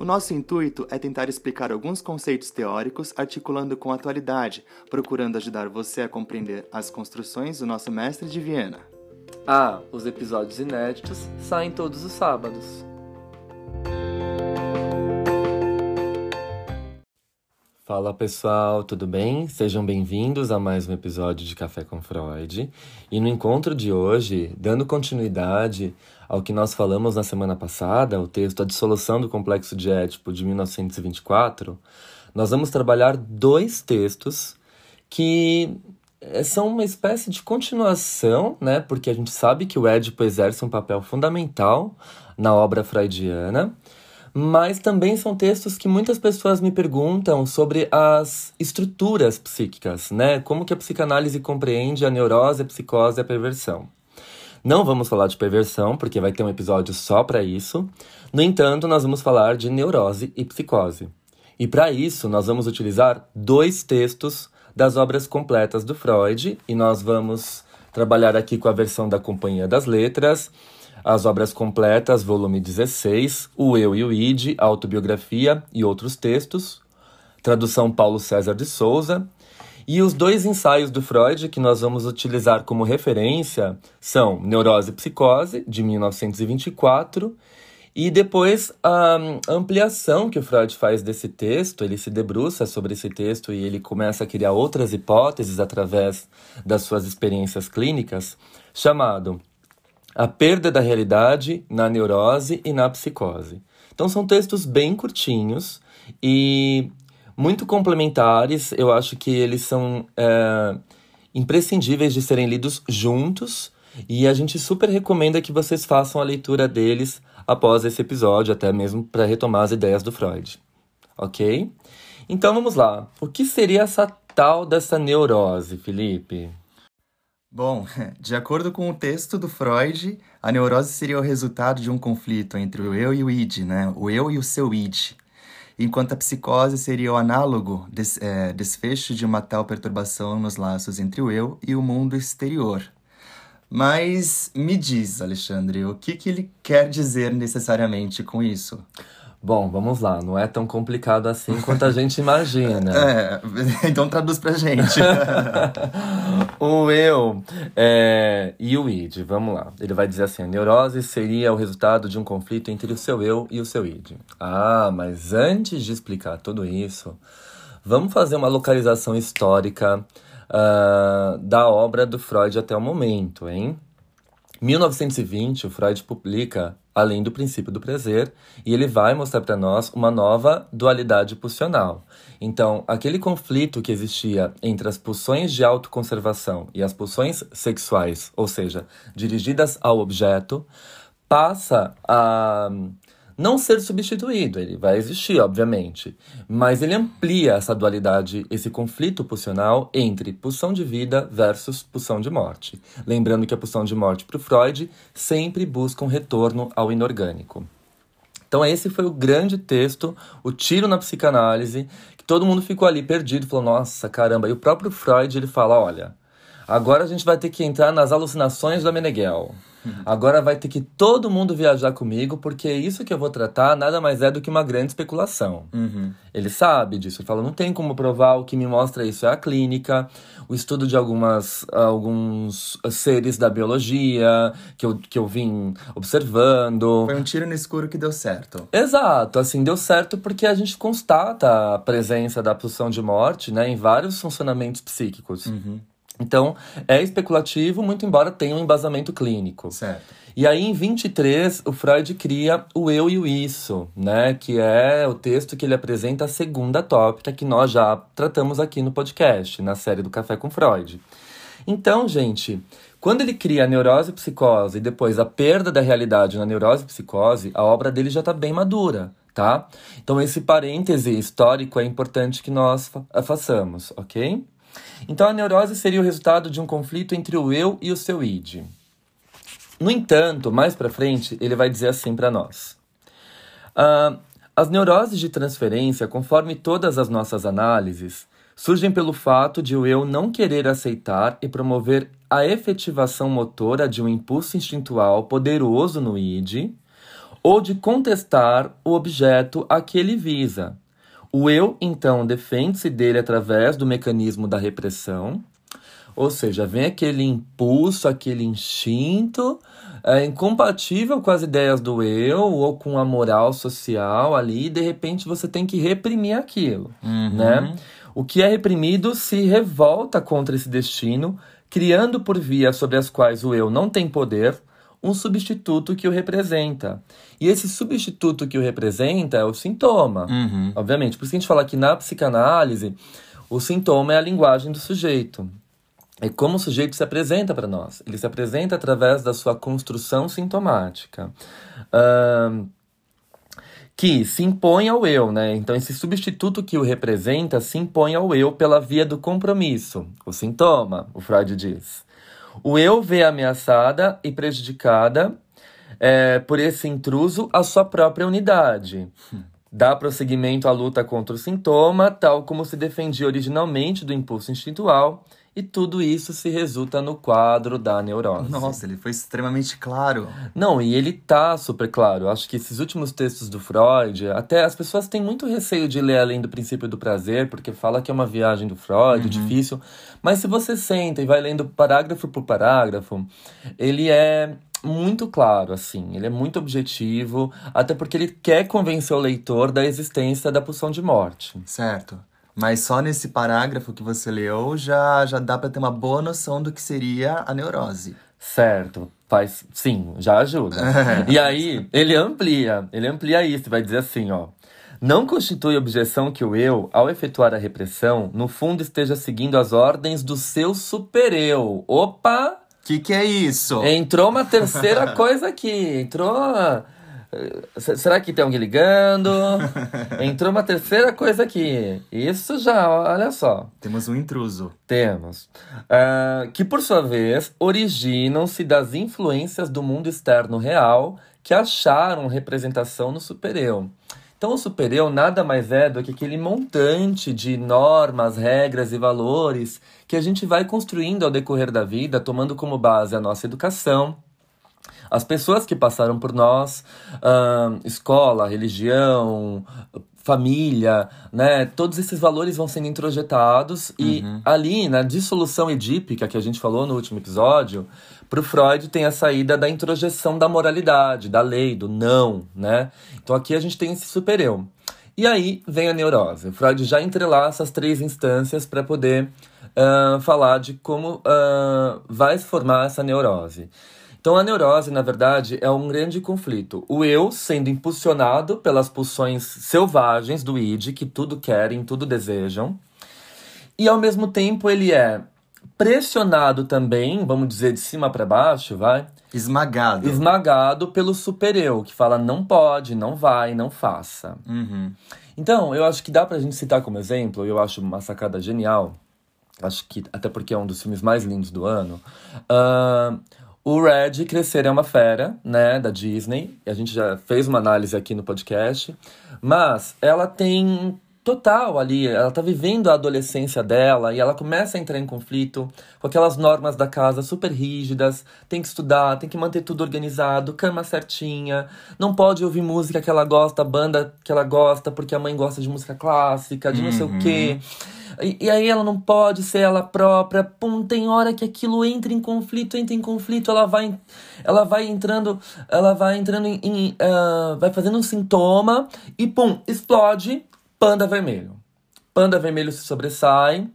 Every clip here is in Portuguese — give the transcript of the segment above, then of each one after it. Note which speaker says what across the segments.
Speaker 1: O nosso intuito é tentar explicar alguns conceitos teóricos articulando com a atualidade, procurando ajudar você a compreender as construções do nosso mestre de Viena.
Speaker 2: Ah, os episódios inéditos saem todos os sábados. Fala pessoal, tudo bem? Sejam bem-vindos a mais um episódio de Café com Freud. E no encontro de hoje, dando continuidade ao que nós falamos na semana passada, o texto A Dissolução do Complexo de Édipo de 1924, nós vamos trabalhar dois textos que eh, são uma espécie de continuação, né? Porque a gente sabe que o Édipo exerce um papel fundamental na obra freudiana, mas também são textos que muitas pessoas me perguntam sobre as estruturas psíquicas, né? Como que a psicanálise compreende a neurose, a psicose e a perversão. Não vamos falar de perversão, porque vai ter um episódio só para isso. No entanto, nós vamos falar de neurose e psicose. E para isso, nós vamos utilizar dois textos das obras completas do Freud, e nós vamos trabalhar aqui com a versão da Companhia das Letras, as obras completas, volume 16, O Eu e o Id, Autobiografia e outros textos, tradução Paulo César de Souza, e os dois ensaios do Freud que nós vamos utilizar como referência são Neurose e Psicose, de 1924, e depois a ampliação que o Freud faz desse texto, ele se debruça sobre esse texto e ele começa a criar outras hipóteses através das suas experiências clínicas, chamado A Perda da Realidade na Neurose e na Psicose. Então são textos bem curtinhos e muito complementares. Eu acho que eles são é, imprescindíveis de serem lidos juntos. E a gente super recomenda que vocês façam a leitura deles após esse episódio, até mesmo para retomar as ideias do Freud. Ok? Então vamos lá. O que seria essa tal dessa neurose, Felipe?
Speaker 1: Bom, de acordo com o texto do Freud, a neurose seria o resultado de um conflito entre o eu e o id, né? O eu e o seu id enquanto a psicose seria o análogo des, é, desfecho de uma tal perturbação nos laços entre o eu e o mundo exterior. Mas me diz, Alexandre, o que, que ele quer dizer necessariamente com isso?
Speaker 2: Bom, vamos lá, não é tão complicado assim quanto a gente imagina.
Speaker 1: é, então traduz pra gente.
Speaker 2: o eu é, e o id, vamos lá. Ele vai dizer assim: a neurose seria o resultado de um conflito entre o seu eu e o seu id. Ah, mas antes de explicar tudo isso, vamos fazer uma localização histórica uh, da obra do Freud até o momento, hein? 1920, o Freud publica Além do Princípio do Prazer, e ele vai mostrar para nós uma nova dualidade pulsional. Então, aquele conflito que existia entre as pulsões de autoconservação e as pulsões sexuais, ou seja, dirigidas ao objeto, passa a não ser substituído, ele vai existir, obviamente, mas ele amplia essa dualidade, esse conflito pulsional entre pulsão de vida versus pulsão de morte. Lembrando que a pulsão de morte para o Freud sempre busca um retorno ao inorgânico. Então esse foi o grande texto, o tiro na psicanálise, que todo mundo ficou ali perdido, falou, nossa, caramba. E o próprio Freud, ele fala, olha, agora a gente vai ter que entrar nas alucinações da Meneghel. Agora vai ter que todo mundo viajar comigo, porque isso que eu vou tratar nada mais é do que uma grande especulação.
Speaker 1: Uhum.
Speaker 2: Ele sabe disso. Ele fala: não tem como provar, o que me mostra isso é a clínica, o estudo de algumas, alguns seres da biologia que eu, que eu vim observando.
Speaker 1: Foi um tiro no escuro que deu certo.
Speaker 2: Exato, assim, deu certo porque a gente constata a presença da pulsão de morte né, em vários funcionamentos psíquicos.
Speaker 1: Uhum.
Speaker 2: Então, é especulativo, muito embora tenha um embasamento clínico.
Speaker 1: Certo.
Speaker 2: E aí, em 23, o Freud cria o eu e o isso, né? Que é o texto que ele apresenta a segunda tópica que nós já tratamos aqui no podcast, na série do Café com Freud. Então, gente, quando ele cria a neurose e psicose e depois a perda da realidade na neurose e psicose, a obra dele já está bem madura, tá? Então, esse parêntese histórico é importante que nós fa façamos, ok? Então, a neurose seria o resultado de um conflito entre o eu e o seu id. No entanto, mais para frente, ele vai dizer assim para nós. Uh, as neuroses de transferência, conforme todas as nossas análises, surgem pelo fato de o eu não querer aceitar e promover a efetivação motora de um impulso instintual poderoso no id, ou de contestar o objeto a que ele visa, o eu, então, defende-se dele através do mecanismo da repressão, ou seja, vem aquele impulso, aquele instinto é, incompatível com as ideias do eu ou com a moral social ali, e de repente você tem que reprimir aquilo, uhum. né? O que é reprimido se revolta contra esse destino, criando por vias sobre as quais o eu não tem poder, um substituto que o representa. E esse substituto que o representa é o sintoma,
Speaker 1: uhum.
Speaker 2: obviamente. Por isso que a gente fala que na psicanálise, o sintoma é a linguagem do sujeito. É como o sujeito se apresenta para nós. Ele se apresenta através da sua construção sintomática. Uh, que se impõe ao eu, né? Então, esse substituto que o representa se impõe ao eu pela via do compromisso, o sintoma, o Freud diz. O eu vê ameaçada e prejudicada é, por esse intruso a sua própria unidade. Dá prosseguimento à luta contra o sintoma, tal como se defendia originalmente do impulso instintual, e tudo isso se resulta no quadro da neurose.
Speaker 1: Nossa, ele foi extremamente claro.
Speaker 2: Não, e ele tá super claro. Acho que esses últimos textos do Freud, até as pessoas têm muito receio de ler além do princípio do prazer, porque fala que é uma viagem do Freud, uhum. difícil. Mas se você senta e vai lendo parágrafo por parágrafo, ele é muito claro, assim. Ele é muito objetivo, até porque ele quer convencer o leitor da existência da pulsão de morte.
Speaker 1: Certo. Mas só nesse parágrafo que você leu já, já dá para ter uma boa noção do que seria a neurose.
Speaker 2: Certo. Faz, sim, já ajuda. e aí, ele amplia, ele amplia isso, vai dizer assim, ó. Não constitui objeção que o eu, ao efetuar a repressão, no fundo esteja seguindo as ordens do seu supereu. Opa!
Speaker 1: Que que é isso?
Speaker 2: Entrou uma terceira coisa aqui. Entrou Será que tem alguém ligando? Entrou uma terceira coisa aqui. Isso já, olha só.
Speaker 1: Temos um intruso.
Speaker 2: Temos. Uh, que, por sua vez, originam-se das influências do mundo externo real que acharam representação no supereu. Então, o supereu nada mais é do que aquele montante de normas, regras e valores que a gente vai construindo ao decorrer da vida, tomando como base a nossa educação, as pessoas que passaram por nós, uh, escola, religião, família, né? Todos esses valores vão sendo introjetados e uhum. ali na dissolução edípica que a gente falou no último episódio, para o Freud tem a saída da introjeção da moralidade, da lei, do não, né? Então aqui a gente tem esse supereu. E aí vem a neurose. O Freud já entrelaça as três instâncias para poder uh, falar de como uh, vai se formar essa neurose. Então a neurose, na verdade, é um grande conflito. O eu sendo impulsionado pelas pulsões selvagens do id, que tudo querem, tudo desejam. E ao mesmo tempo ele é pressionado também, vamos dizer de cima para baixo, vai?
Speaker 1: Esmagado.
Speaker 2: Esmagado pelo super-eu, que fala não pode, não vai, não faça.
Speaker 1: Uhum.
Speaker 2: Então, eu acho que dá pra gente citar como exemplo, eu acho uma sacada genial, acho que até porque é um dos filmes mais lindos do ano. Uh, o Red Crescer é uma Fera, né, da Disney. A gente já fez uma análise aqui no podcast. Mas ela tem total ali, ela tá vivendo a adolescência dela e ela começa a entrar em conflito com aquelas normas da casa super rígidas, tem que estudar, tem que manter tudo organizado, cama certinha, não pode ouvir música que ela gosta, banda que ela gosta, porque a mãe gosta de música clássica, de não sei o quê. Uhum. E, e, aí ela não pode ser ela própria. Pum, tem hora que aquilo entra em conflito, entra em conflito, ela vai, ela vai entrando, ela vai entrando em, em uh, vai fazendo um sintoma e pum, explode, panda vermelho. Panda vermelho se sobressai.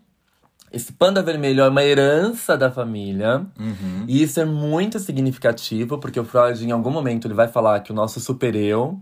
Speaker 2: esse panda vermelho é uma herança da família.
Speaker 1: Uhum.
Speaker 2: E isso é muito significativo, porque o Freud, em algum momento, ele vai falar que o nosso super-eu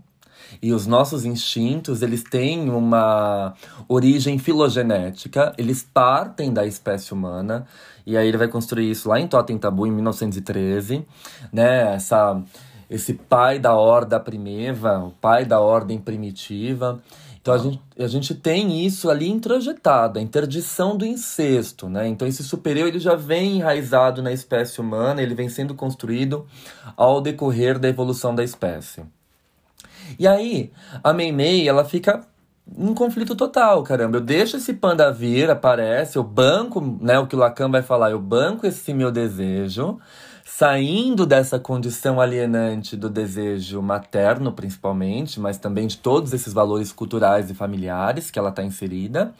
Speaker 2: e os nossos instintos, eles têm uma origem filogenética, eles partem da espécie humana. E aí ele vai construir isso lá em Totem Tabu, em 1913, né? Essa, esse pai da horda primeva, o pai da ordem primitiva. Então a gente, a gente tem isso ali introjetado, a interdição do incesto, né? Então esse superior ele já vem enraizado na espécie humana, ele vem sendo construído ao decorrer da evolução da espécie. E aí, a Meimei, ela fica em conflito total, caramba. Eu deixo esse panda vir, aparece, eu banco, né, o que o Lacan vai falar, eu banco esse meu desejo, saindo dessa condição alienante do desejo materno, principalmente, mas também de todos esses valores culturais e familiares que ela está inserida.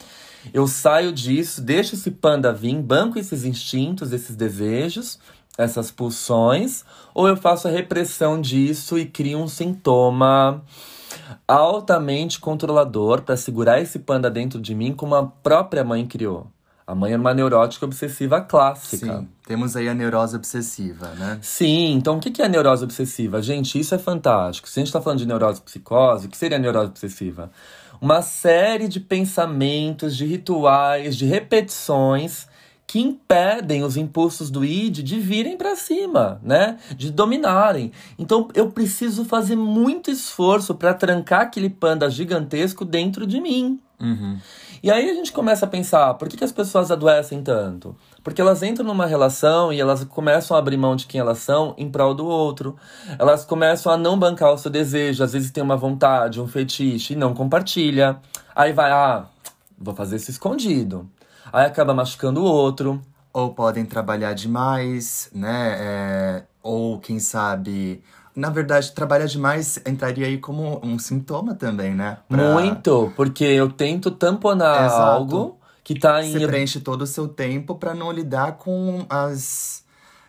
Speaker 2: Eu saio disso, deixo esse panda vir, banco esses instintos, esses desejos, essas pulsões, ou eu faço a repressão disso e crio um sintoma altamente controlador para segurar esse panda dentro de mim como a própria mãe criou. A mãe é uma neurótica obsessiva clássica.
Speaker 1: Sim, temos aí a neurose obsessiva, né?
Speaker 2: Sim, então o que é a neurose obsessiva? Gente, isso é fantástico. Se a gente está falando de neurose psicose, o que seria a neurose obsessiva? Uma série de pensamentos, de rituais, de repetições que impedem os impulsos do id de virem para cima, né? De dominarem. Então eu preciso fazer muito esforço para trancar aquele panda gigantesco dentro de mim.
Speaker 1: Uhum.
Speaker 2: E aí a gente começa a pensar, por que, que as pessoas adoecem tanto? Porque elas entram numa relação e elas começam a abrir mão de quem elas são em prol do outro. Elas começam a não bancar o seu desejo, às vezes tem uma vontade, um fetiche e não compartilha. Aí vai, ah, vou fazer isso escondido aí acaba machucando o outro.
Speaker 1: Ou podem trabalhar demais, né? É, ou quem sabe. Na verdade, trabalhar demais entraria aí como um sintoma também, né?
Speaker 2: Pra... Muito, porque eu tento tamponar Exato. algo que tá em.
Speaker 1: Você preenche todo o seu tempo para não lidar com as,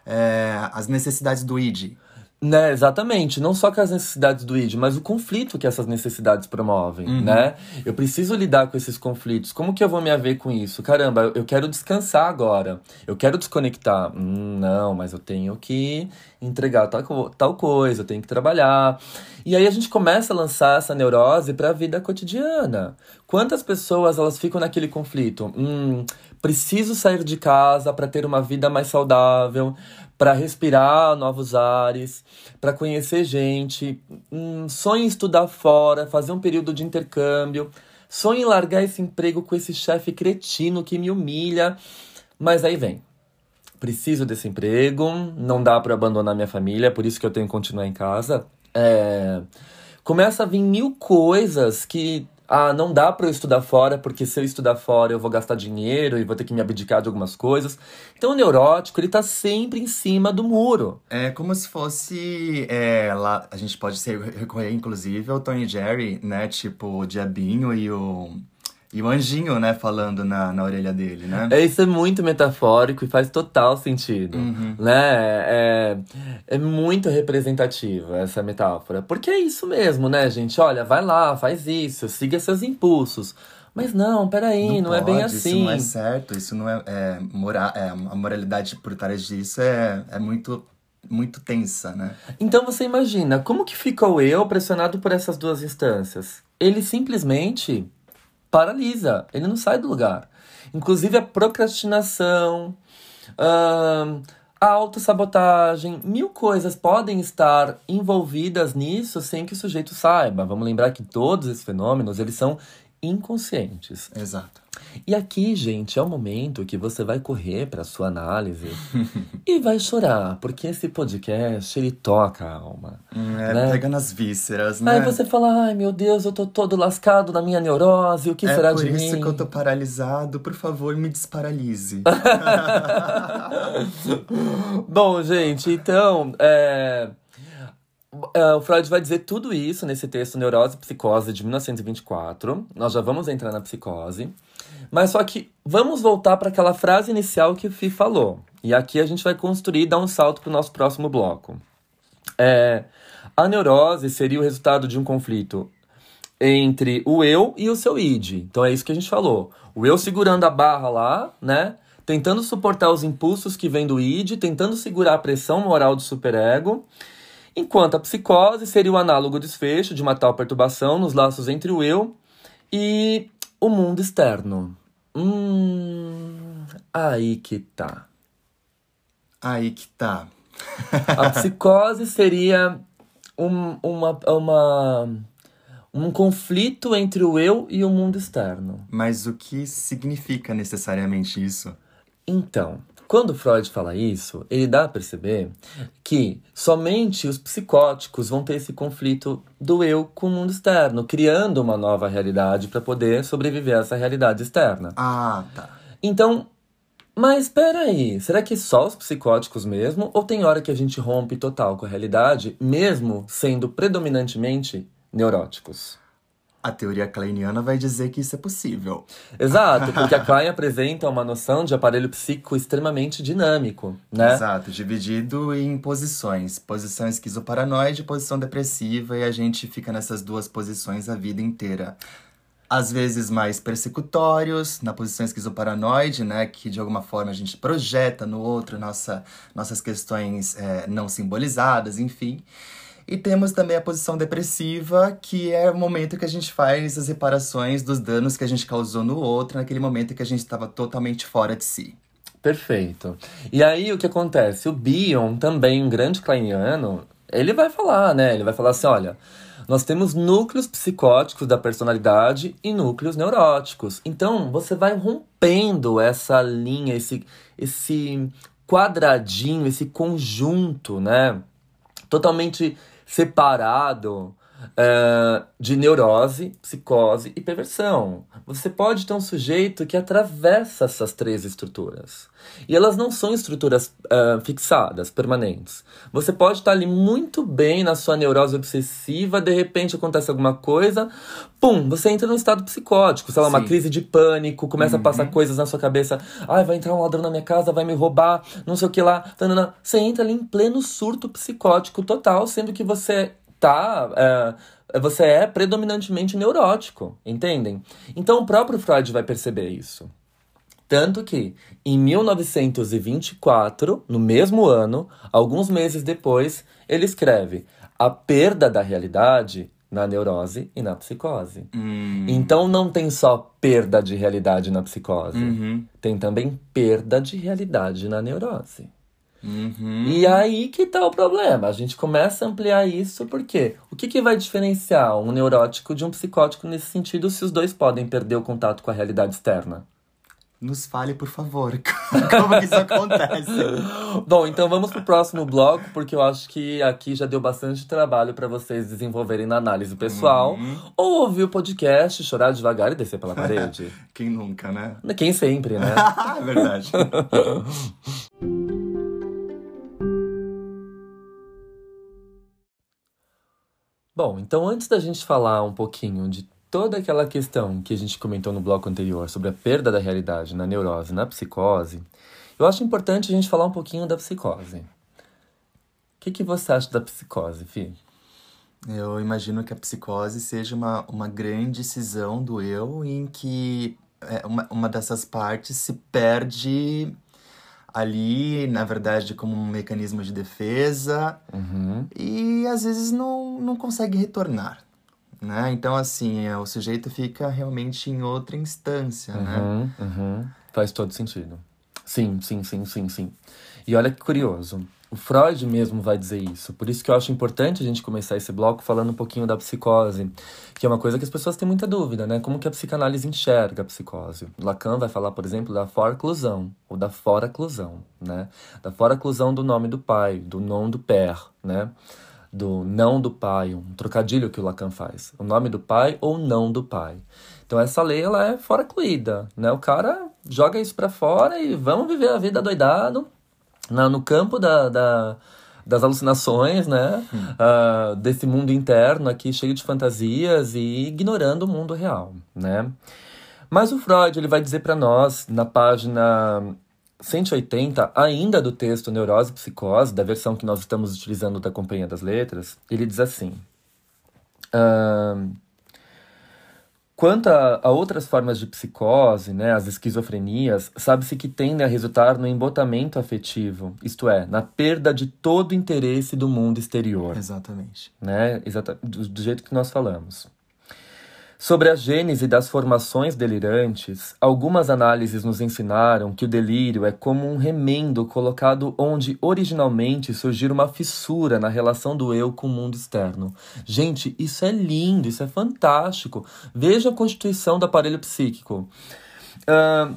Speaker 1: é, as necessidades do ID.
Speaker 2: Né, exatamente. Não só com as necessidades do ID, mas o conflito que essas necessidades promovem,
Speaker 1: uhum.
Speaker 2: né? Eu preciso lidar com esses conflitos. Como que eu vou me haver com isso? Caramba, eu quero descansar agora. Eu quero desconectar. Hum, não, mas eu tenho que entregar tal, tal coisa, eu tenho que trabalhar. E aí a gente começa a lançar essa neurose para a vida cotidiana. Quantas pessoas elas ficam naquele conflito? Hum, preciso sair de casa para ter uma vida mais saudável para respirar novos ares, para conhecer gente, um, sonho em estudar fora, fazer um período de intercâmbio, sonho em largar esse emprego com esse chefe cretino que me humilha, mas aí vem. Preciso desse emprego, não dá para abandonar minha família, por isso que eu tenho que continuar em casa. É... Começa a vir mil coisas que ah, não dá para eu estudar fora, porque se eu estudar fora eu vou gastar dinheiro e vou ter que me abdicar de algumas coisas. Então o neurótico, ele tá sempre em cima do muro.
Speaker 1: É como se fosse, é, lá, a gente pode recorrer inclusive ao Tony Jerry, né, tipo o Diabinho e o e o anjinho, né, falando na, na orelha dele, né?
Speaker 2: É, isso é muito metafórico e faz total sentido,
Speaker 1: uhum.
Speaker 2: né? É, é muito representativa essa metáfora. Porque é isso mesmo, né, gente? Olha, vai lá, faz isso, siga seus impulsos. Mas não, peraí, não, não
Speaker 1: pode,
Speaker 2: é bem assim.
Speaker 1: Isso não é certo, isso não é. é, mora, é a moralidade por trás disso é, é muito muito tensa, né?
Speaker 2: Então você imagina, como que fica o eu pressionado por essas duas instâncias? Ele simplesmente paralisa, ele não sai do lugar. Inclusive a procrastinação, a autossabotagem, mil coisas podem estar envolvidas nisso sem que o sujeito saiba. Vamos lembrar que todos esses fenômenos, eles são inconscientes.
Speaker 1: Exato.
Speaker 2: E aqui, gente, é o momento que você vai correr para sua análise e vai chorar, porque esse podcast ele toca a alma.
Speaker 1: Hum, é, né? pega nas vísceras, né?
Speaker 2: Aí você fala: ai meu Deus, eu tô todo lascado na minha neurose, o que
Speaker 1: é
Speaker 2: será de mim?
Speaker 1: É por isso que eu tô paralisado, por favor, me desparalise.
Speaker 2: Bom, gente, então. É... Uh, o Freud vai dizer tudo isso nesse texto Neurose e Psicose de 1924. Nós já vamos entrar na psicose. Mas só que vamos voltar para aquela frase inicial que o Fi falou. E aqui a gente vai construir e dar um salto para o nosso próximo bloco. É, a neurose seria o resultado de um conflito entre o eu e o seu id. Então é isso que a gente falou. O eu segurando a barra lá, né? tentando suportar os impulsos que vêm do id, tentando segurar a pressão moral do superego, enquanto a psicose seria o análogo desfecho de uma tal perturbação nos laços entre o eu e o mundo externo. Hum, aí que tá.
Speaker 1: Aí que tá.
Speaker 2: a psicose seria um, uma, uma, um conflito entre o eu e o mundo externo.
Speaker 1: Mas o que significa necessariamente isso?
Speaker 2: Então, quando Freud fala isso, ele dá a perceber que somente os psicóticos vão ter esse conflito do eu com o mundo externo, criando uma nova realidade para poder sobreviver a essa realidade externa.
Speaker 1: Ah, tá.
Speaker 2: Então, mas espera aí, será que só os psicóticos mesmo? Ou tem hora que a gente rompe total com a realidade, mesmo sendo predominantemente neuróticos?
Speaker 1: A teoria kleiniana vai dizer que isso é possível.
Speaker 2: Exato, porque a Klein apresenta uma noção de aparelho psíquico extremamente dinâmico, né?
Speaker 1: Exato, dividido em posições. Posição esquizoparanoide e posição depressiva, e a gente fica nessas duas posições a vida inteira. Às vezes mais persecutórios, na posição esquizoparanoide, né? Que de alguma forma a gente projeta no outro nossa, nossas questões é, não simbolizadas, enfim. E temos também a posição depressiva, que é o momento que a gente faz as reparações dos danos que a gente causou no outro, naquele momento que a gente estava totalmente fora de si.
Speaker 2: Perfeito. E aí o que acontece? O Bion, também um grande kleiniano, ele vai falar, né? Ele vai falar assim: olha, nós temos núcleos psicóticos da personalidade e núcleos neuróticos. Então, você vai rompendo essa linha, esse, esse quadradinho, esse conjunto, né? Totalmente separado uh, de neurose, psicose e perversão. Você pode ter um sujeito que atravessa essas três estruturas. E elas não são estruturas uh, fixadas, permanentes. Você pode estar ali muito bem na sua neurose obsessiva, de repente acontece alguma coisa, pum, você entra num estado psicótico, sei lá, Sim. uma crise de pânico, começa uhum. a passar coisas na sua cabeça. Ai, vai entrar um ladrão na minha casa, vai me roubar, não sei o que lá. Tanana. Você entra ali em pleno surto psicótico total, sendo que você tá. É, você é predominantemente neurótico, entendem? Então o próprio Freud vai perceber isso. Tanto que, em 1924, no mesmo ano, alguns meses depois, ele escreve A Perda da Realidade na Neurose e na Psicose.
Speaker 1: Hum.
Speaker 2: Então não tem só perda de realidade na psicose,
Speaker 1: uhum.
Speaker 2: tem também perda de realidade na neurose.
Speaker 1: Uhum.
Speaker 2: E aí que tá o problema. A gente começa a ampliar isso porque o que, que vai diferenciar um neurótico de um psicótico nesse sentido se os dois podem perder o contato com a realidade externa?
Speaker 1: Nos fale, por favor, como que isso acontece.
Speaker 2: Bom, então vamos pro próximo bloco, porque eu acho que aqui já deu bastante trabalho para vocês desenvolverem na análise pessoal.
Speaker 1: Uhum.
Speaker 2: Ou ouvir o podcast, chorar devagar e descer pela parede.
Speaker 1: Quem nunca, né?
Speaker 2: Quem sempre, né?
Speaker 1: é verdade.
Speaker 2: Bom, então antes da gente falar um pouquinho de toda aquela questão que a gente comentou no bloco anterior sobre a perda da realidade na neurose, na psicose, eu acho importante a gente falar um pouquinho da psicose. O que, que você acha da psicose, Fih?
Speaker 1: Eu imagino que a psicose seja uma, uma grande cisão do eu em que é, uma, uma dessas partes se perde ali, na verdade, como um mecanismo de defesa
Speaker 2: uhum.
Speaker 1: e às vezes não, não consegue retornar. Né? Então, assim, é, o sujeito fica realmente em outra instância,
Speaker 2: uhum,
Speaker 1: né?
Speaker 2: Uhum. Faz todo sentido. Sim, sim, sim, sim, sim. E olha que curioso. O Freud mesmo vai dizer isso. Por isso que eu acho importante a gente começar esse bloco falando um pouquinho da psicose, que é uma coisa que as pessoas têm muita dúvida, né? Como que a psicanálise enxerga a psicose? Lacan vai falar, por exemplo, da forclusão ou da foraclusão, né? Da foraclusão do nome do pai, do nom do père, né? Do não do pai, um trocadilho que o Lacan faz. O nome do pai ou não do pai. Então essa lei ela é foracluída, né? O cara joga isso para fora e vamos viver a vida doidado na, no campo da, da, das alucinações, né?
Speaker 1: Hum.
Speaker 2: Uh, desse mundo interno aqui cheio de fantasias e ignorando o mundo real, né? Mas o Freud ele vai dizer para nós na página 180, ainda do texto Neurose e Psicose, da versão que nós estamos utilizando da Companhia das Letras, ele diz assim: uh, Quanto a, a, outras formas de psicose, né, as esquizofrenias, sabe-se que tendem a resultar no embotamento afetivo, isto é, na perda de todo interesse do mundo exterior.
Speaker 1: Exatamente.
Speaker 2: Né, exata, do, do jeito que nós falamos. Sobre a gênese das formações delirantes, algumas análises nos ensinaram que o delírio é como um remendo colocado onde originalmente surgiu uma fissura na relação do eu com o mundo externo. Gente, isso é lindo, isso é fantástico. Veja a constituição do aparelho psíquico. Uh,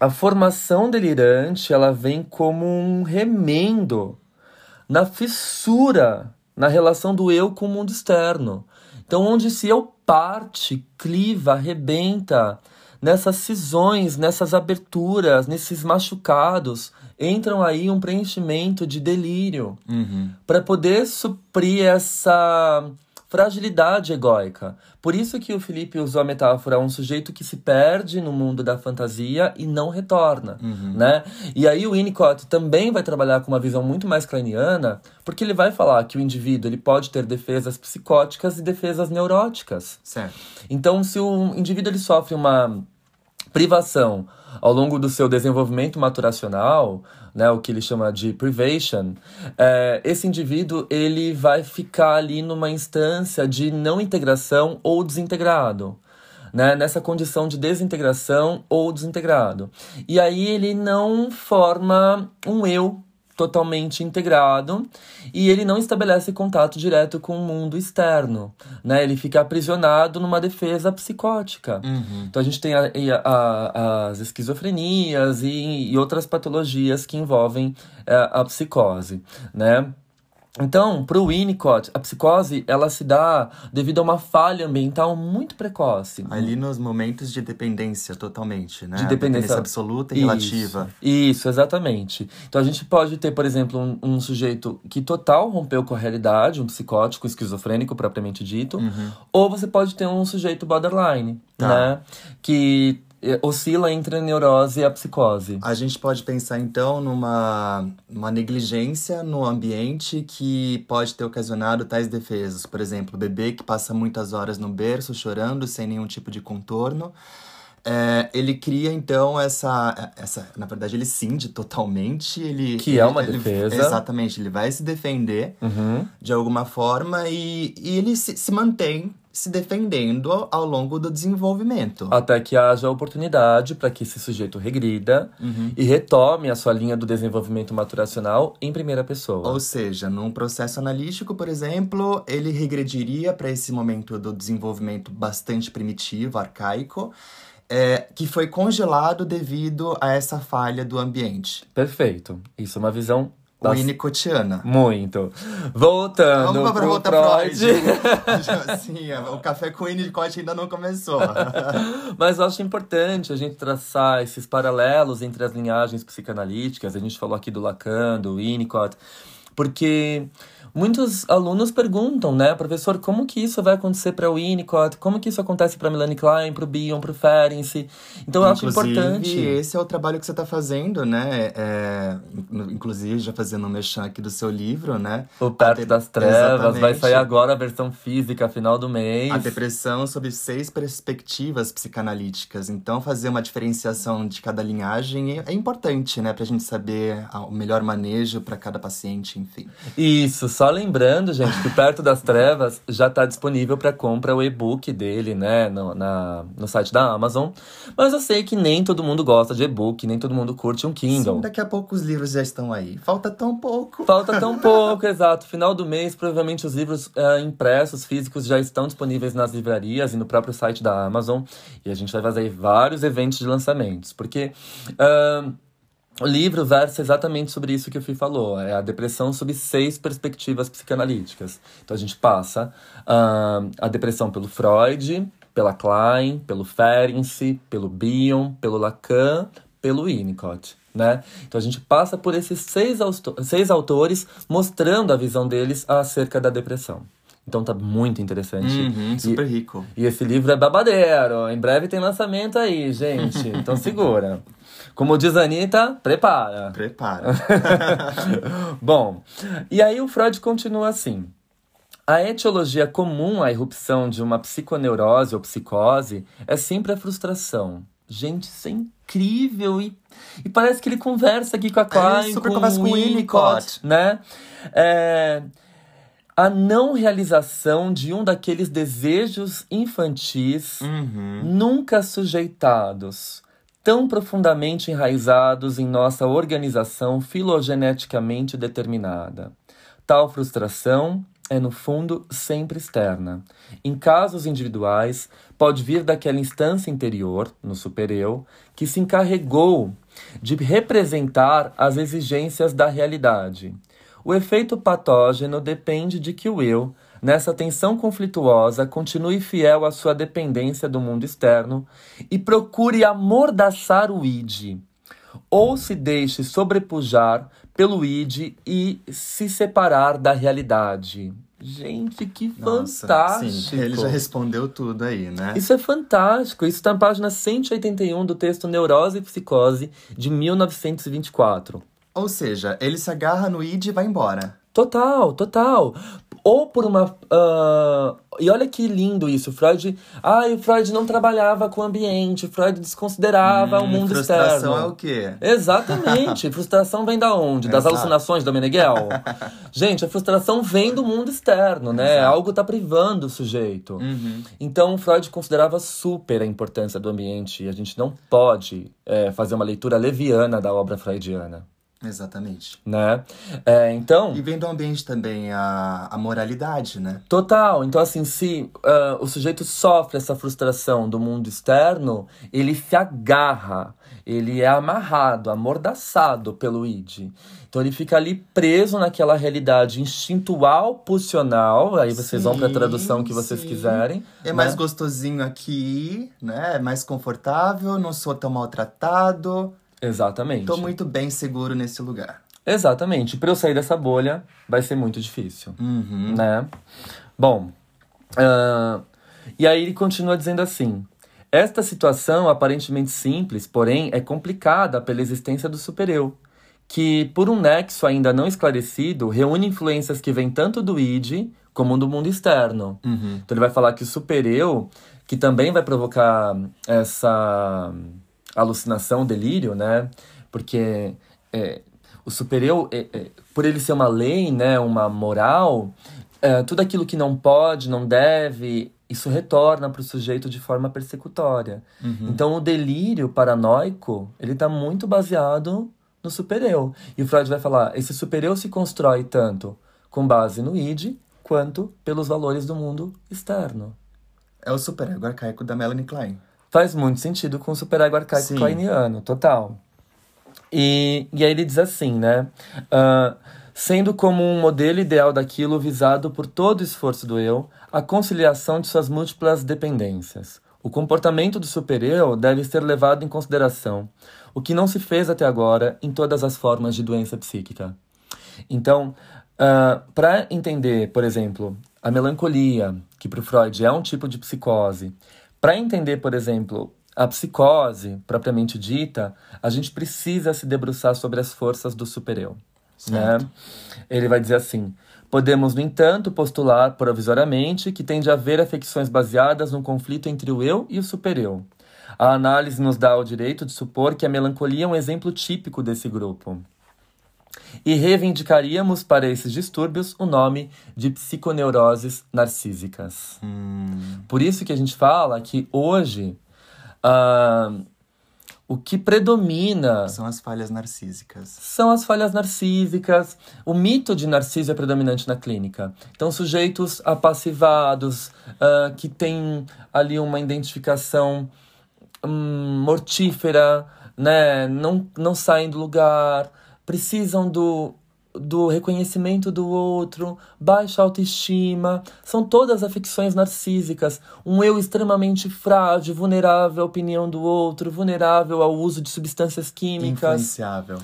Speaker 2: a formação delirante ela vem como um remendo na fissura na relação do eu com o mundo externo. Então, onde se eu parte, cliva, arrebenta, nessas cisões, nessas aberturas, nesses machucados, entram aí um preenchimento de delírio
Speaker 1: uhum.
Speaker 2: para poder suprir essa fragilidade egóica. Por isso que o Felipe usou a metáfora um sujeito que se perde no mundo da fantasia e não retorna,
Speaker 1: uhum.
Speaker 2: né? E aí o Winnicott também vai trabalhar com uma visão muito mais kleiniana, porque ele vai falar que o indivíduo ele pode ter defesas psicóticas e defesas neuróticas.
Speaker 1: Certo.
Speaker 2: Então, se o indivíduo ele sofre uma privação ao longo do seu desenvolvimento maturacional, né, o que ele chama de privation, é, esse indivíduo ele vai ficar ali numa instância de não integração ou desintegrado. Né, nessa condição de desintegração ou desintegrado. E aí ele não forma um eu totalmente integrado e ele não estabelece contato direto com o mundo externo, né? Ele fica aprisionado numa defesa psicótica.
Speaker 1: Uhum.
Speaker 2: Então a gente tem a, a, as esquizofrenias e, e, outras patologias que envolvem a, é, a psicose, né? Então, para o Winnicott, a psicose ela se dá devido a uma falha ambiental muito precoce.
Speaker 1: Ali nos momentos de dependência, totalmente, né?
Speaker 2: De dependência, dependência
Speaker 1: absoluta e
Speaker 2: isso,
Speaker 1: relativa.
Speaker 2: Isso, exatamente. Então, a gente pode ter, por exemplo, um, um, sujeito que total rompeu com a realidade, um psicótico, esquizofrênico propriamente dito,
Speaker 1: uhum.
Speaker 2: ou você pode ter um sujeito borderline,
Speaker 1: tá.
Speaker 2: né? Que oscila entre a neurose e a psicose.
Speaker 1: A gente pode pensar então numa uma negligência no ambiente que pode ter ocasionado tais defesas. Por exemplo, o bebê que passa muitas horas no berço chorando sem nenhum tipo de contorno. É, ele cria então essa, essa. Na verdade, ele cinde totalmente. Ele,
Speaker 2: que é uma
Speaker 1: ele,
Speaker 2: defesa.
Speaker 1: Exatamente, ele vai se defender
Speaker 2: uhum.
Speaker 1: de alguma forma e, e ele se, se mantém se defendendo ao longo do desenvolvimento.
Speaker 2: Até que haja oportunidade para que esse sujeito regrida
Speaker 1: uhum.
Speaker 2: e retome a sua linha do desenvolvimento maturacional em primeira pessoa.
Speaker 1: Ou seja, num processo analítico, por exemplo, ele regrediria para esse momento do desenvolvimento bastante primitivo, arcaico. É, que foi congelado devido a essa falha do ambiente.
Speaker 2: Perfeito. Isso é uma visão
Speaker 1: Winnicottiana.
Speaker 2: Muito. Voltando Vamos pro voltar Freud.
Speaker 1: Freud. Sim, o café com Winnicott ainda não começou.
Speaker 2: Mas eu acho importante a gente traçar esses paralelos entre as linhagens psicanalíticas. A gente falou aqui do Lacan, do Winnicott. Porque muitos alunos perguntam, né, professor, como que isso vai acontecer para o Winnicott? Como que isso acontece para Melanie Klein, para o Bion, para o Ferenczi? Então eu acho importante.
Speaker 1: esse é o trabalho que você está fazendo, né? É, inclusive já fazendo um mexão aqui do seu livro, né?
Speaker 2: O Perto das Trevas Exatamente. vai sair agora a versão física, final do mês.
Speaker 1: A depressão sob seis perspectivas psicanalíticas. Então fazer uma diferenciação de cada linhagem é importante, né, para a gente saber o melhor manejo para cada paciente, enfim.
Speaker 2: Isso. Só lembrando, gente, que Perto das Trevas já está disponível para compra o e-book dele, né, no, na, no site da Amazon. Mas eu sei que nem todo mundo gosta de e-book, nem todo mundo curte um Kindle.
Speaker 1: Sim, daqui a pouco os livros já estão aí. Falta tão pouco.
Speaker 2: Falta tão pouco, exato. Final do mês, provavelmente os livros é, impressos, físicos, já estão disponíveis nas livrarias e no próprio site da Amazon. E a gente vai fazer vários eventos de lançamentos, porque. Uh, o livro versa exatamente sobre isso que o Fih falou, é a depressão sob seis perspectivas psicanalíticas. Então a gente passa uh, a depressão pelo Freud, pela Klein, pelo Ferenczi, pelo Bion, pelo Lacan, pelo Winnicott. Né? Então a gente passa por esses seis, seis autores mostrando a visão deles acerca da depressão. Então tá muito interessante.
Speaker 1: Uhum, super rico.
Speaker 2: E esse livro é babadeiro. Em breve tem lançamento aí, gente. Então segura. Como diz a Anitta, prepara.
Speaker 1: Prepara.
Speaker 2: Bom, e aí o Freud continua assim. A etiologia comum à irrupção de uma psiconeurose ou psicose é sempre a frustração. Gente, isso é incrível e, e parece que ele conversa aqui com a Klein,
Speaker 1: super
Speaker 2: com
Speaker 1: conversa
Speaker 2: o
Speaker 1: com o Winnicott.
Speaker 2: né? É, a não realização de um daqueles desejos infantis
Speaker 1: Uhum.
Speaker 2: nunca sujeitados, tão profundamente enraizados em nossa organização filogeneticamente determinada. Tal frustração é, no fundo, sempre externa. Em casos individuais, pode vir daquela instância interior, no supereu, que se encarregou de representar as exigências da realidade. O efeito patógeno depende de que o eu, nessa tensão conflituosa, continue fiel à sua dependência do mundo externo e procure amordaçar o id, ou se deixe sobrepujar pelo id e se separar da realidade. Gente, que
Speaker 1: Nossa,
Speaker 2: fantástico!
Speaker 1: Sim, ele já respondeu tudo aí, né?
Speaker 2: Isso é fantástico. Isso está na página 181 do texto Neurose e Psicose, de 1924.
Speaker 1: Ou seja, ele se agarra no id e vai embora.
Speaker 2: Total, total. Ou por uma. ah, e olha que lindo isso. Freud. Ai, o Freud não trabalhava com o ambiente. Freud desconsiderava o
Speaker 1: Hum,
Speaker 2: mundo
Speaker 1: frustração
Speaker 2: externo.
Speaker 1: é o quê?
Speaker 2: Exatamente. frustração vem da onde? Das
Speaker 1: Exato.
Speaker 2: alucinações da Meneghel? Gente, a frustração vem do mundo externo, né?
Speaker 1: Exato.
Speaker 2: Algo tá privando o sujeito.
Speaker 1: Uhum.
Speaker 2: Então, Freud considerava super a importância do ambiente e a gente não pode é, fazer uma leitura leviana da obra freudiana,
Speaker 1: Exatamente.
Speaker 2: né? É, então,
Speaker 1: E vem do ambiente também a, a moralidade, né?
Speaker 2: total. Então, assim, se ah, o sujeito sofre essa frustração do mundo externo, ele se agarra, ele é amarrado, amordaçado pelo id. Então, ele fica ali preso naquela realidade instintual, pulsional. Aí vocês vão para a
Speaker 1: Sim,
Speaker 2: tradução que vocês
Speaker 1: sim.
Speaker 2: quiserem.
Speaker 1: É mais
Speaker 2: né?
Speaker 1: gostosinho aqui, né? É mais confortável, não sou tão maltratado.
Speaker 2: Exatamente.
Speaker 1: Tô muito bem seguro nesse lugar.
Speaker 2: Exatamente. Para eu sair dessa bolha, vai ser muito difícil,
Speaker 1: Uhum.
Speaker 2: né? Bom, ah, e aí ele continua dizendo assim: esta situação aparentemente simples, porém, é complicada pela existência do supereu, que, por um nexo ainda não esclarecido, reúne influências que vêm tanto do id como do mundo externo.
Speaker 1: Uhum.
Speaker 2: Então ele vai falar que o supereu, que também vai provocar essa alucinação, delírio, né? Porque é, o supereu, é, é, por ele ser uma lei, né, uma moral, é, tudo aquilo que não pode, não deve, isso retorna para o sujeito de forma persecutória.
Speaker 1: Uhum.
Speaker 2: Então o delírio paranoico, ele está muito baseado no supereu. E o Freud vai falar, esse supereu se constrói tanto com base no id, quanto pelos valores do mundo externo.
Speaker 1: É o superego arcaico da Melanie Klein.
Speaker 2: Faz muito sentido com o superego arcaico
Speaker 1: Sim.
Speaker 2: kleiniano, total. E, e aí ele diz assim, né? ah, sendo como um modelo ideal daquilo visado por todo o esforço do eu, a conciliação de suas múltiplas dependências. O comportamento do supereu deve ser levado em consideração, o que não se fez até agora em todas as formas de doença psíquica. Então, para entender, por exemplo, a melancolia, que para o Freud é um tipo de psicose, para entender, por exemplo, a psicose propriamente dita, a gente precisa se debruçar sobre as forças do supereu. Né? Ele vai dizer assim: podemos, no entanto, postular provisoriamente que tem de haver afecções baseadas num conflito entre o eu e o supereu. A análise nos dá o direito de supor que a melancolia é um exemplo típico desse grupo. E reivindicaríamos para esses distúrbios o nome de psiconeuroses narcísicas.
Speaker 1: Hum.
Speaker 2: Por isso que a gente fala que hoje ah, o que predomina
Speaker 1: São as falhas narcísicas.
Speaker 2: são as falhas narcísicas. O mito de Narciso é predominante na clínica. Então, sujeitos apassivados, ah, que têm ali uma identificação hum, mortífera, né? não, não saem do lugar, precisam do, do reconhecimento do outro, baixa autoestima. São todas afecções narcísicas. Um eu extremamente frágil, vulnerável à opinião do outro, vulnerável ao uso de substâncias químicas.
Speaker 1: Influenciável.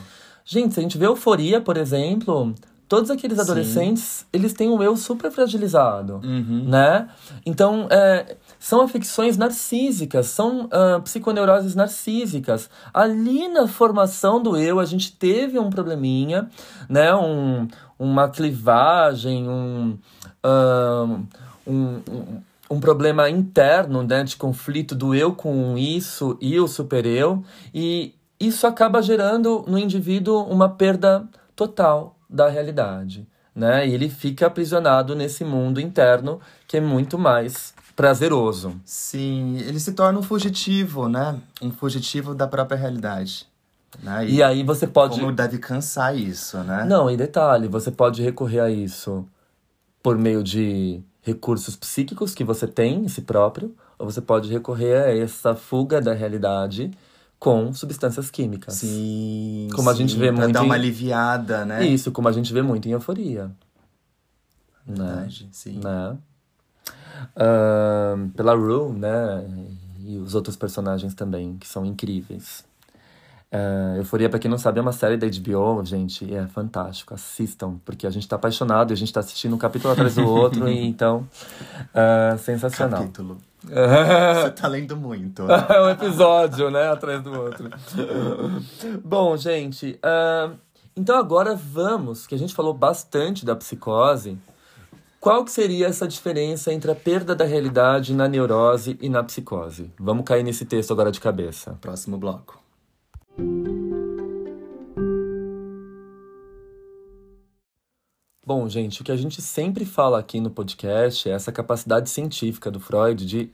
Speaker 2: Gente, se a gente vê euforia, por exemplo, todos aqueles
Speaker 1: Sim.
Speaker 2: adolescentes, eles têm um eu super fragilizado,
Speaker 1: Uhum.
Speaker 2: né? Então, é, são afecções narcísicas, são ah, psiconeuroses narcísicas. Ali na formação do eu, a gente teve um probleminha, né? Um, uma clivagem, um, um, um, um problema interno né, de conflito do eu com isso e o super-eu, e isso acaba gerando no indivíduo uma perda total da realidade. Né? E ele fica aprisionado nesse mundo interno que é muito mais prazeroso.
Speaker 1: Sim, ele se torna um fugitivo, né? Um fugitivo da própria realidade. Né?
Speaker 2: E, e aí você pode.
Speaker 1: Como deve cansar isso, né?
Speaker 2: Não, e detalhe, você pode recorrer a isso por meio de recursos psíquicos que você tem em si próprio, ou você pode recorrer a essa fuga da realidade com substâncias químicas.
Speaker 1: Sim.
Speaker 2: Como
Speaker 1: sim,
Speaker 2: a gente vê
Speaker 1: pra
Speaker 2: muito.
Speaker 1: dar uma
Speaker 2: em...
Speaker 1: aliviada, né?
Speaker 2: Isso, como a gente vê muito em euforia.
Speaker 1: Verdade,
Speaker 2: né?
Speaker 1: sim.
Speaker 2: Né? Uh, pela Rue, né? E os outros personagens também, que são incríveis. Uh, Euforia, pra quem não sabe, é uma série da HBO, gente, é fantástico. Assistam, porque a gente tá apaixonado e a gente tá assistindo um capítulo atrás do outro, e então, uh, sensacional.
Speaker 1: Capítulo. Você tá lendo muito.
Speaker 2: é um episódio, né, atrás do outro. Bom, gente, uh, então agora vamos, que a gente falou bastante da psicose, qual que seria essa diferença entre a perda da realidade na neurose e na psicose? Vamos cair nesse texto agora de cabeça.
Speaker 1: Próximo bloco.
Speaker 2: Bom, gente, o que a gente sempre fala aqui no podcast é essa capacidade científica do Freud de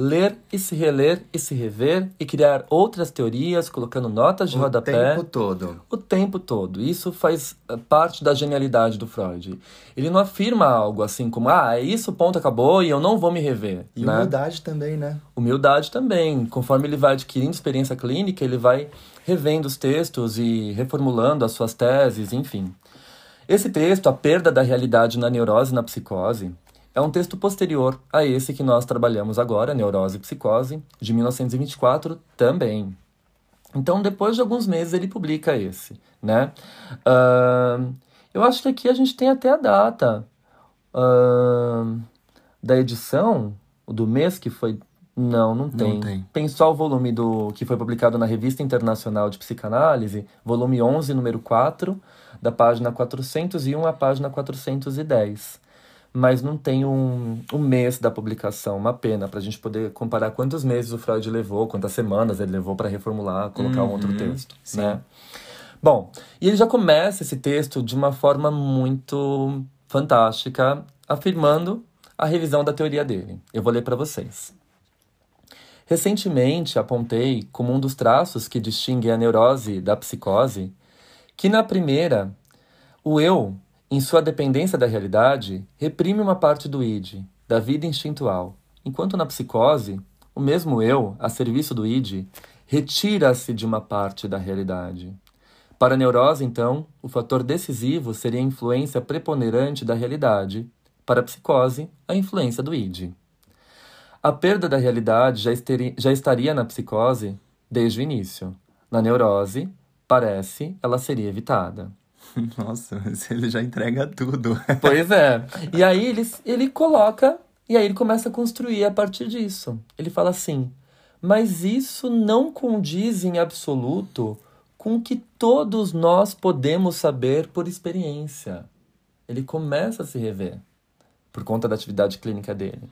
Speaker 2: ler e se reler e se rever e criar outras teorias, colocando notas de
Speaker 1: o
Speaker 2: rodapé.
Speaker 1: O tempo todo.
Speaker 2: O tempo todo. Isso faz eh, parte da genialidade do Freud. Ele não afirma algo assim como, ah, é isso, ponto, acabou e eu não vou me rever.
Speaker 1: E
Speaker 2: né?
Speaker 1: humildade também, né?
Speaker 2: Humildade também. Conforme ele vai adquirindo experiência clínica, ele vai revendo os textos e reformulando as suas teses, enfim. Esse texto, A Perda da Realidade na Neurose e na Psicose, é um texto posterior a esse que nós trabalhamos agora, Neurose e Psicose, de 1924 também. Então, depois de alguns meses, ele publica esse, né? Uh, eu acho que aqui a gente tem até a data uh, da edição, do mês que foi... Não, não tem.
Speaker 1: Não tem.
Speaker 2: Tem só o volume do que foi publicado na Revista Internacional de Psicanálise, volume 11, número 4, da página 401 à página 410 mas não tem um, um mês da publicação, uma pena, para a gente poder comparar quantos meses o Freud levou, quantas semanas ele levou para reformular, colocar
Speaker 1: Uhum,
Speaker 2: um outro texto,
Speaker 1: sim.
Speaker 2: né? Bom, e ele já começa esse texto de uma forma muito fantástica, afirmando a revisão da teoria dele. Eu vou ler para vocês. Recentemente apontei como um dos traços que distinguem a neurose da psicose que na primeira, o eu, em sua dependência da realidade, reprime uma parte do id, da vida instintual, enquanto na psicose, o mesmo eu, a serviço do id, retira-se de uma parte da realidade. Para a neurose, então, o fator decisivo seria a influência preponderante da realidade, para a psicose, a influência do id. A perda da realidade já, já estaria na psicose desde o início. Na neurose, parece, ela seria evitada.
Speaker 1: Nossa, ele já entrega tudo.
Speaker 2: Pois é. E aí ele, ele coloca, e aí ele começa a construir a partir disso. Ele fala assim: mas isso não condiz em absoluto com o que todos nós podemos saber por experiência. Ele começa a se rever por conta da atividade clínica dele.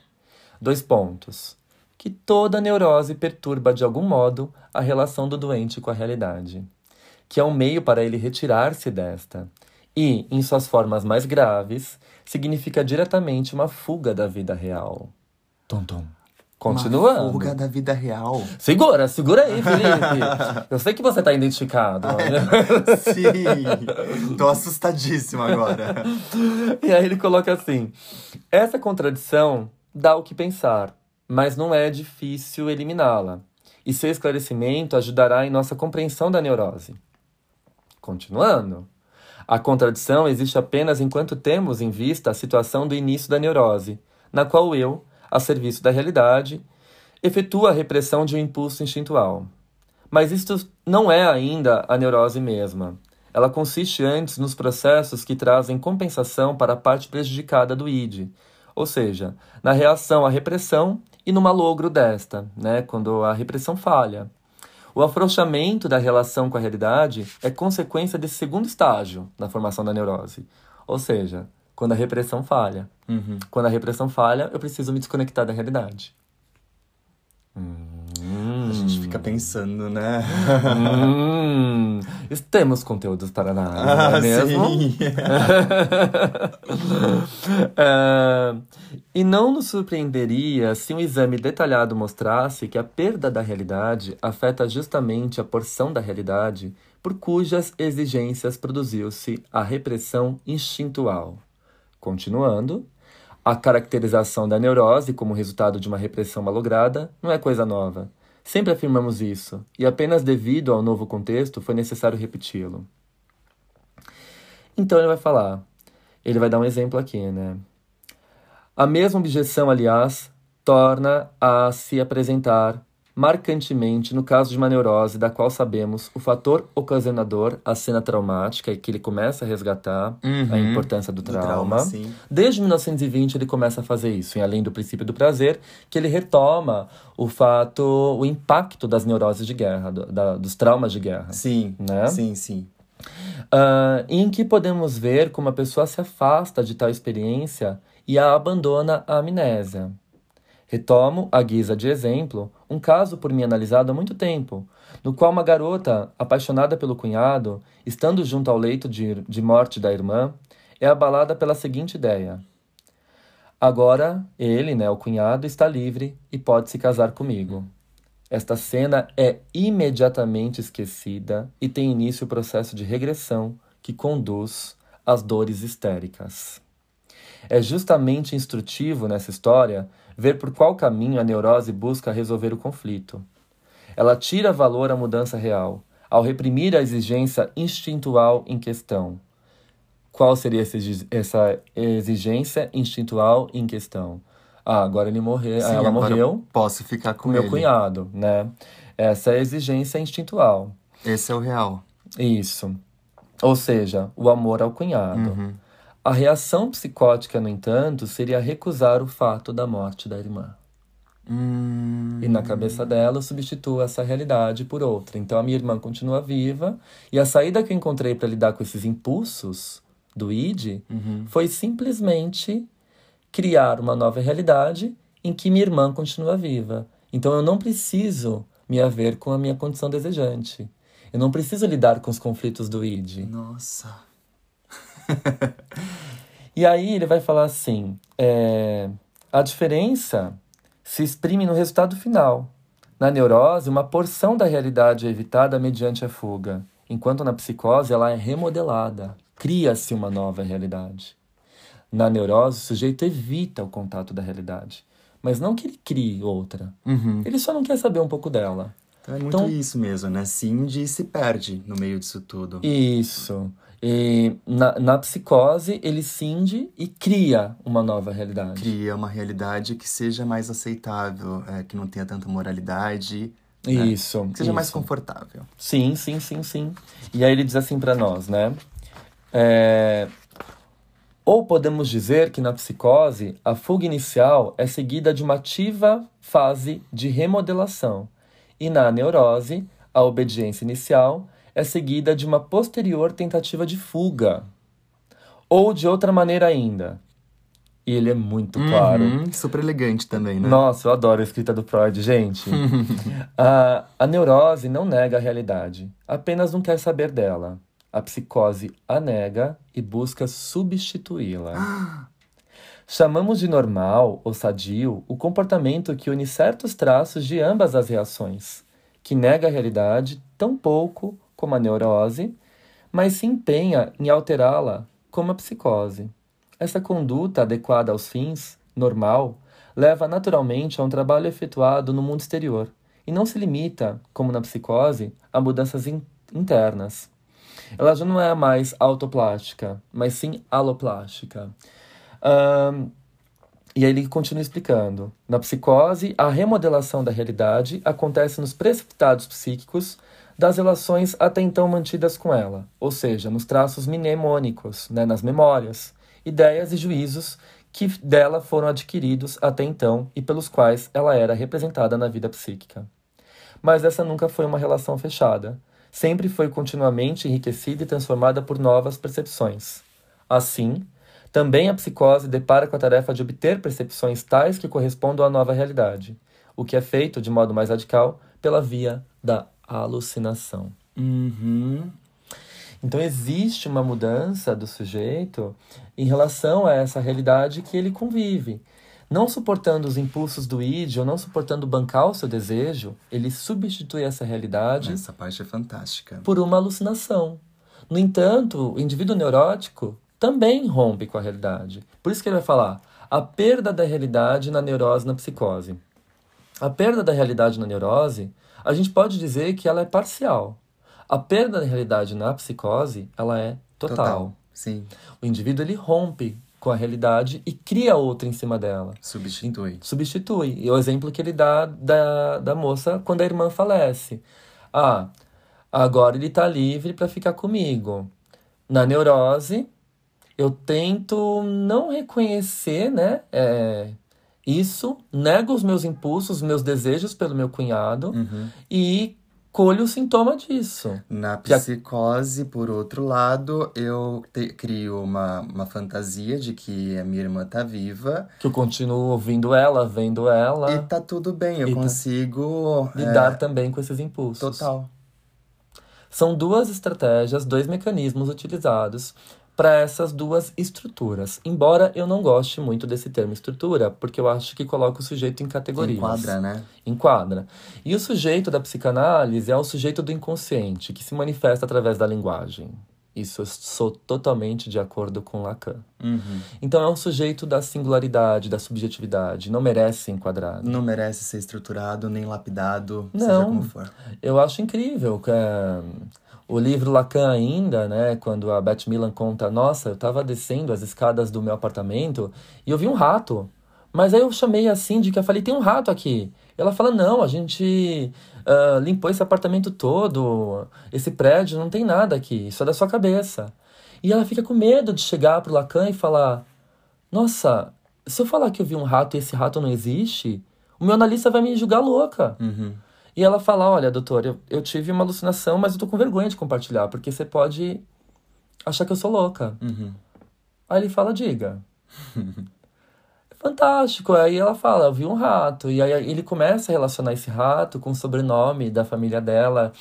Speaker 2: Dois pontos. Que toda neurose perturba de algum modo a relação do doente com a realidade que é um meio para ele retirar-se desta, e, em suas formas mais graves, significa diretamente uma fuga da vida real. Tum, tum. Continuando.
Speaker 1: Uma fuga da vida real.
Speaker 2: Segura, segura aí, Felipe. Eu sei que você tá identificado.
Speaker 1: Sim, tô assustadíssimo agora.
Speaker 2: E aí ele coloca assim: essa contradição dá o que pensar, mas não é difícil eliminá-la. E seu esclarecimento ajudará em nossa compreensão da neurose. Continuando. A contradição existe apenas enquanto temos em vista a situação do início da neurose, na qual eu, a serviço da realidade, efetua a repressão de um impulso instintual. Mas isto não é ainda a neurose mesma. Ela consiste antes nos processos que trazem compensação para a parte prejudicada do id, ou seja, na reação à repressão e no malogro desta, né, quando a repressão falha. O afrouxamento da relação com a realidade é consequência desse segundo estágio na formação da neurose. Ou seja, quando a repressão falha.
Speaker 1: Uhum.
Speaker 2: Quando a repressão falha, eu preciso me desconectar da realidade.
Speaker 1: A gente fica pensando, né?
Speaker 2: Hum, temos conteúdos para não
Speaker 1: Ah,
Speaker 2: é mesmo?
Speaker 1: sim.
Speaker 2: É, e não nos surpreenderia se um exame detalhado mostrasse que a perda da realidade afeta justamente a porção da realidade por cujas exigências produziu-se a repressão instintual. Continuando, a caracterização da neurose como resultado de uma repressão malograda não é coisa nova. Sempre afirmamos isso, e apenas devido ao novo contexto foi necessário repeti-lo. Então ele vai falar, ele vai dar um exemplo aqui, né? A mesma objeção, aliás, torna a se apresentar marcantemente no caso de uma neurose da qual sabemos o fator ocasionador, a cena traumática, e que ele começa a resgatar a
Speaker 1: Uhum.
Speaker 2: importância do
Speaker 1: Do
Speaker 2: trauma. Desde 1920 ele começa a fazer isso, e além do princípio do prazer, que ele retoma o fato, o impacto das neuroses de guerra, do- da- dos traumas de guerra.
Speaker 1: Sim,
Speaker 2: Né?
Speaker 1: sim, sim.
Speaker 2: Ah, em que podemos ver como a pessoa se afasta de tal experiência e a abandona à amnésia. Retomo, à guisa de exemplo, um caso por mim analisado há muito tempo, no qual uma garota, apaixonada pelo cunhado, estando junto ao leito de, de morte da irmã, é abalada pela seguinte ideia. Agora, ele, né, o cunhado, está livre e pode se casar comigo. Esta cena é imediatamente esquecida e tem início o processo de regressão que conduz às dores histéricas. É justamente instrutivo nessa história ver por qual caminho a neurose busca resolver o conflito. Ela tira valor à mudança real, ao reprimir a exigência instintual em questão. Qual seria essa exi- essa exigência instintual em questão? Ah, agora ele morreu,
Speaker 1: Sim,
Speaker 2: ela morreu
Speaker 1: eu Posso ficar com
Speaker 2: com meu cunhado, né? Essa é a exigência instintual.
Speaker 1: Esse é o real.
Speaker 2: Isso. Ou seja, o amor ao cunhado.
Speaker 1: Uhum.
Speaker 2: A reação psicótica, no entanto, seria recusar o fato da morte da irmã.
Speaker 1: Hum,
Speaker 2: E na cabeça dela, eu substituo essa realidade por outra. Então a minha irmã continua viva, e a saída que eu encontrei para lidar com esses impulsos do id
Speaker 1: uhum.
Speaker 2: foi simplesmente criar uma nova realidade em que minha irmã continua viva. Então eu não preciso me haver com a minha condição desejante. Eu não preciso lidar com os conflitos do id.
Speaker 1: Nossa.
Speaker 2: E aí ele vai falar assim: é, a diferença se exprime no resultado final. Na neurose, uma porção da realidade é evitada mediante a fuga, enquanto na psicose ela é remodelada, cria-se uma nova realidade. Na neurose, o sujeito evita o contato da realidade, mas não que ele crie outra.
Speaker 1: Uhum.
Speaker 2: Ele só não quer saber um pouco dela.
Speaker 1: Então é muito
Speaker 2: Então-
Speaker 1: isso mesmo, né? Cindy se perde no meio disso tudo.
Speaker 2: Isso. E na, na psicose, ele cinde e cria uma nova realidade.
Speaker 1: Cria uma realidade que seja mais aceitável, é, que não tenha tanta moralidade,
Speaker 2: Isso.
Speaker 1: que seja mais
Speaker 2: isso.
Speaker 1: confortável.
Speaker 2: Sim, sim, sim, sim. E aí ele diz assim pra nós, né? É, Ou podemos dizer que na psicose, a fuga inicial é seguida de uma ativa fase de remodelação, e na neurose, a obediência inicial é seguida de uma posterior tentativa de fuga. Ou de outra maneira ainda. E ele é muito claro.
Speaker 1: Uhum, super elegante também, né?
Speaker 2: Nossa, eu adoro a escrita do Freud, gente. a, a neurose não nega a realidade, apenas não quer saber dela. A psicose a nega e busca substituí-la. Chamamos de normal ou sadio o comportamento que une certos traços de ambas as reações, que nega a realidade tão pouco como a neurose, mas se empenha em alterá-la como a psicose. Essa conduta adequada aos fins, normal, leva naturalmente a um trabalho efetuado no mundo exterior e não se limita, como na psicose, a mudanças in- internas. Ela já não é mais autoplástica, mas sim aloplástica. Ahn, e aí ele continua explicando. Na psicose, a remodelação da realidade acontece nos precipitados psíquicos das relações até então mantidas com ela, ou seja, nos traços mnemônicos, né, nas memórias, ideias e juízos que dela foram adquiridos até então e pelos quais ela era representada na vida psíquica. Mas essa nunca foi uma relação fechada. Sempre foi continuamente enriquecida e transformada por novas percepções. Assim, também a psicose depara com a tarefa de obter percepções tais que correspondam à nova realidade, o que é feito de modo mais radical pela via da alucinação.
Speaker 1: Uhum.
Speaker 2: Então existe uma mudança do sujeito em relação a essa realidade que ele convive. Não suportando os impulsos do id ou não suportando bancar o seu desejo, ele substitui essa realidade.
Speaker 1: Essa parte é fantástica.
Speaker 2: Por uma alucinação. No entanto, o indivíduo neurótico também rompe com a realidade. Por isso que ele vai falar a perda da realidade na neurose na psicose. A perda da realidade na neurose, a gente pode dizer que ela é parcial. A perda da realidade na psicose, ela é total. total.
Speaker 1: Sim.
Speaker 2: O indivíduo ele rompe com a realidade e cria outra em cima dela.
Speaker 1: Substitui.
Speaker 2: Substitui. E o exemplo que ele dá da, da moça quando a irmã falece. Ah, agora ele está livre para ficar comigo. Na neurose, eu tento não reconhecer, né? É, isso, nego os meus impulsos, os meus desejos pelo meu cunhado
Speaker 1: uhum.
Speaker 2: e colho o sintoma disso.
Speaker 1: Na psicose, por outro lado, eu te, crio uma, uma fantasia de que a minha irmã tá viva.
Speaker 2: Que eu continuo ouvindo ela, vendo ela.
Speaker 1: E tá tudo bem, eu tá consigo.
Speaker 2: Tá... Lidar é... também com esses impulsos.
Speaker 1: Total.
Speaker 2: São duas estratégias, dois mecanismos utilizados para essas duas estruturas. Embora eu não goste muito desse termo estrutura, porque eu acho que coloca o sujeito em categorias.
Speaker 1: Enquadra, né?
Speaker 2: Enquadra. E o sujeito da psicanálise é o sujeito do inconsciente, que se manifesta através da linguagem. Isso eu sou totalmente de acordo com Lacan.
Speaker 1: Uhum.
Speaker 2: Então é um sujeito da singularidade, da subjetividade, não merece ser enquadrado.
Speaker 1: Não merece ser estruturado, nem lapidado,
Speaker 2: não,
Speaker 1: seja como for.
Speaker 2: Eu acho incrível que é o livro Lacan ainda, né, quando a Beth Milan conta, nossa, eu estava descendo as escadas do meu apartamento e eu vi um rato. Mas aí eu chamei a síndica, falei, tem um rato aqui. Ela fala, não, a gente uh, limpou esse apartamento todo, esse prédio, não tem nada aqui, isso é da sua cabeça. E ela fica com medo de chegar pro Lacan e falar, nossa, se eu falar que eu vi um rato e esse rato não existe, o meu analista vai me julgar louca.
Speaker 1: Uhum.
Speaker 2: E ela fala: Olha, doutor, eu, eu tive uma alucinação, mas eu tô com vergonha de compartilhar, porque você pode achar que eu sou louca.
Speaker 1: Uhum.
Speaker 2: Aí ele fala: Diga. é fantástico. Aí ela fala: Eu vi um rato. E aí ele começa a relacionar esse rato com o sobrenome da família dela,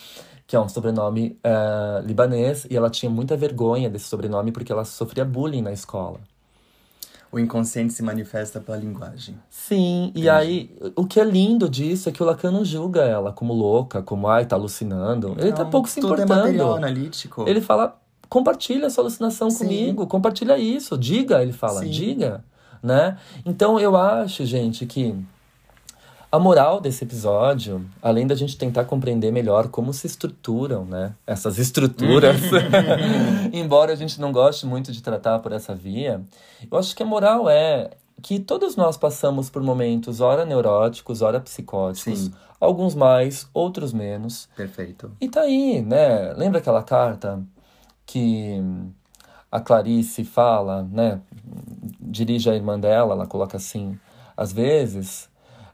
Speaker 2: que é um sobrenome uh, libanês, e ela tinha muita vergonha desse sobrenome porque ela sofria bullying na escola
Speaker 1: o inconsciente se manifesta pela linguagem.
Speaker 2: Sim, Entendi. e aí o que é lindo disso é que o Lacan não julga ela como louca, como ai, tá alucinando. Ele tá pouco se
Speaker 1: tudo
Speaker 2: importando.
Speaker 1: É material analítico.
Speaker 2: Ele fala: compartilha essa alucinação Sim. comigo, compartilha isso, diga, ele fala, Sim. diga, né? Então eu acho, gente, que a moral desse episódio, além da gente tentar compreender melhor como se estruturam, né, essas estruturas, embora a gente não goste muito de tratar por essa via, eu acho que a moral é que todos nós passamos por momentos ora neuróticos, ora psicóticos,
Speaker 1: Sim.
Speaker 2: alguns mais, outros menos.
Speaker 1: Perfeito.
Speaker 2: E tá aí, né? Lembra aquela carta que a Clarice fala, né? Dirige a irmã dela, ela coloca assim: às vezes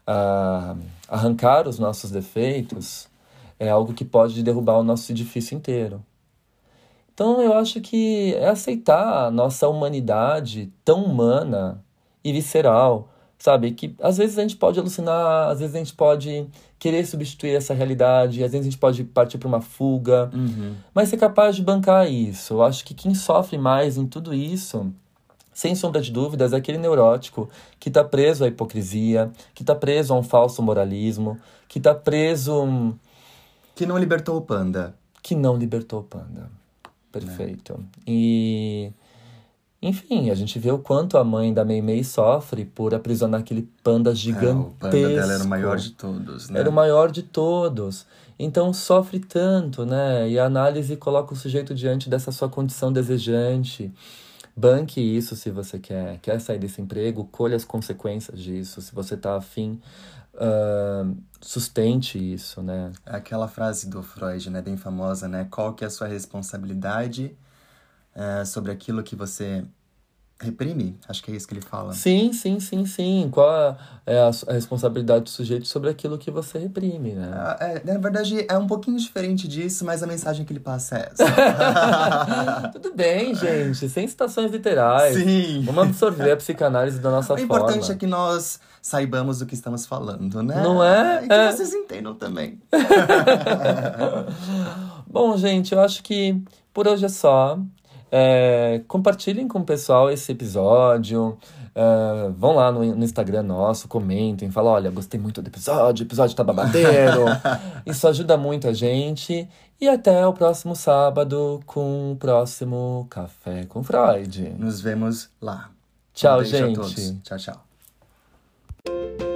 Speaker 2: uh, arrancar os nossos defeitos é algo que pode derrubar o nosso edifício inteiro. Então eu acho que é aceitar a nossa humanidade tão humana e visceral, sabe? Que às vezes a gente pode alucinar, às vezes a gente pode querer substituir essa realidade, às vezes a gente pode partir para uma fuga,
Speaker 1: uhum.
Speaker 2: mas ser capaz de bancar isso. Eu acho que quem sofre mais em tudo isso sem sombra de dúvidas, é aquele neurótico que está preso à hipocrisia, que está preso a um falso moralismo, que está preso.
Speaker 1: Que não libertou o panda.
Speaker 2: Que não libertou o panda. Perfeito. É. E. Enfim, a gente vê o quanto a mãe da Mei Mei sofre por aprisionar aquele panda gigantesco. É, o panda
Speaker 1: dela era o maior de todos, né?
Speaker 2: Era o maior de todos. Então sofre tanto, né? E a análise coloca o sujeito diante dessa sua condição desejante Banque isso se você quer, quer sair desse emprego, colhe as consequências disso. Se você está afim, uh, sustente isso, né?
Speaker 1: É aquela frase do Freud, né, bem famosa, né? Qual que é a sua responsabilidade uh, sobre aquilo que você reprime? Acho que é isso que ele fala.
Speaker 2: Sim, sim, sim, sim. Qual é a, responsabilidade do sujeito sobre aquilo que você reprime, né?
Speaker 1: Ah, é, na verdade, é um pouquinho diferente disso, mas a mensagem que ele passa é essa.
Speaker 2: Tudo bem, gente. Sem citações literais.
Speaker 1: Sim.
Speaker 2: Vamos absorver a psicanálise da nossa
Speaker 1: O
Speaker 2: forma.
Speaker 1: importante é que nós saibamos o que estamos falando, né?
Speaker 2: Não é?
Speaker 1: E que
Speaker 2: É.
Speaker 1: vocês entendam também.
Speaker 2: Bom, gente, eu acho que por hoje é só. É, compartilhem com o pessoal esse episódio. É, vão lá no, no Instagram nosso, comentem, falam: olha, gostei muito do episódio, o episódio tá babadeiro. Isso ajuda muito a gente. E até o próximo sábado com o próximo Café com Freud.
Speaker 1: Nos vemos lá.
Speaker 2: Tchau,
Speaker 1: um
Speaker 2: gente.
Speaker 1: A todos. Tchau, tchau.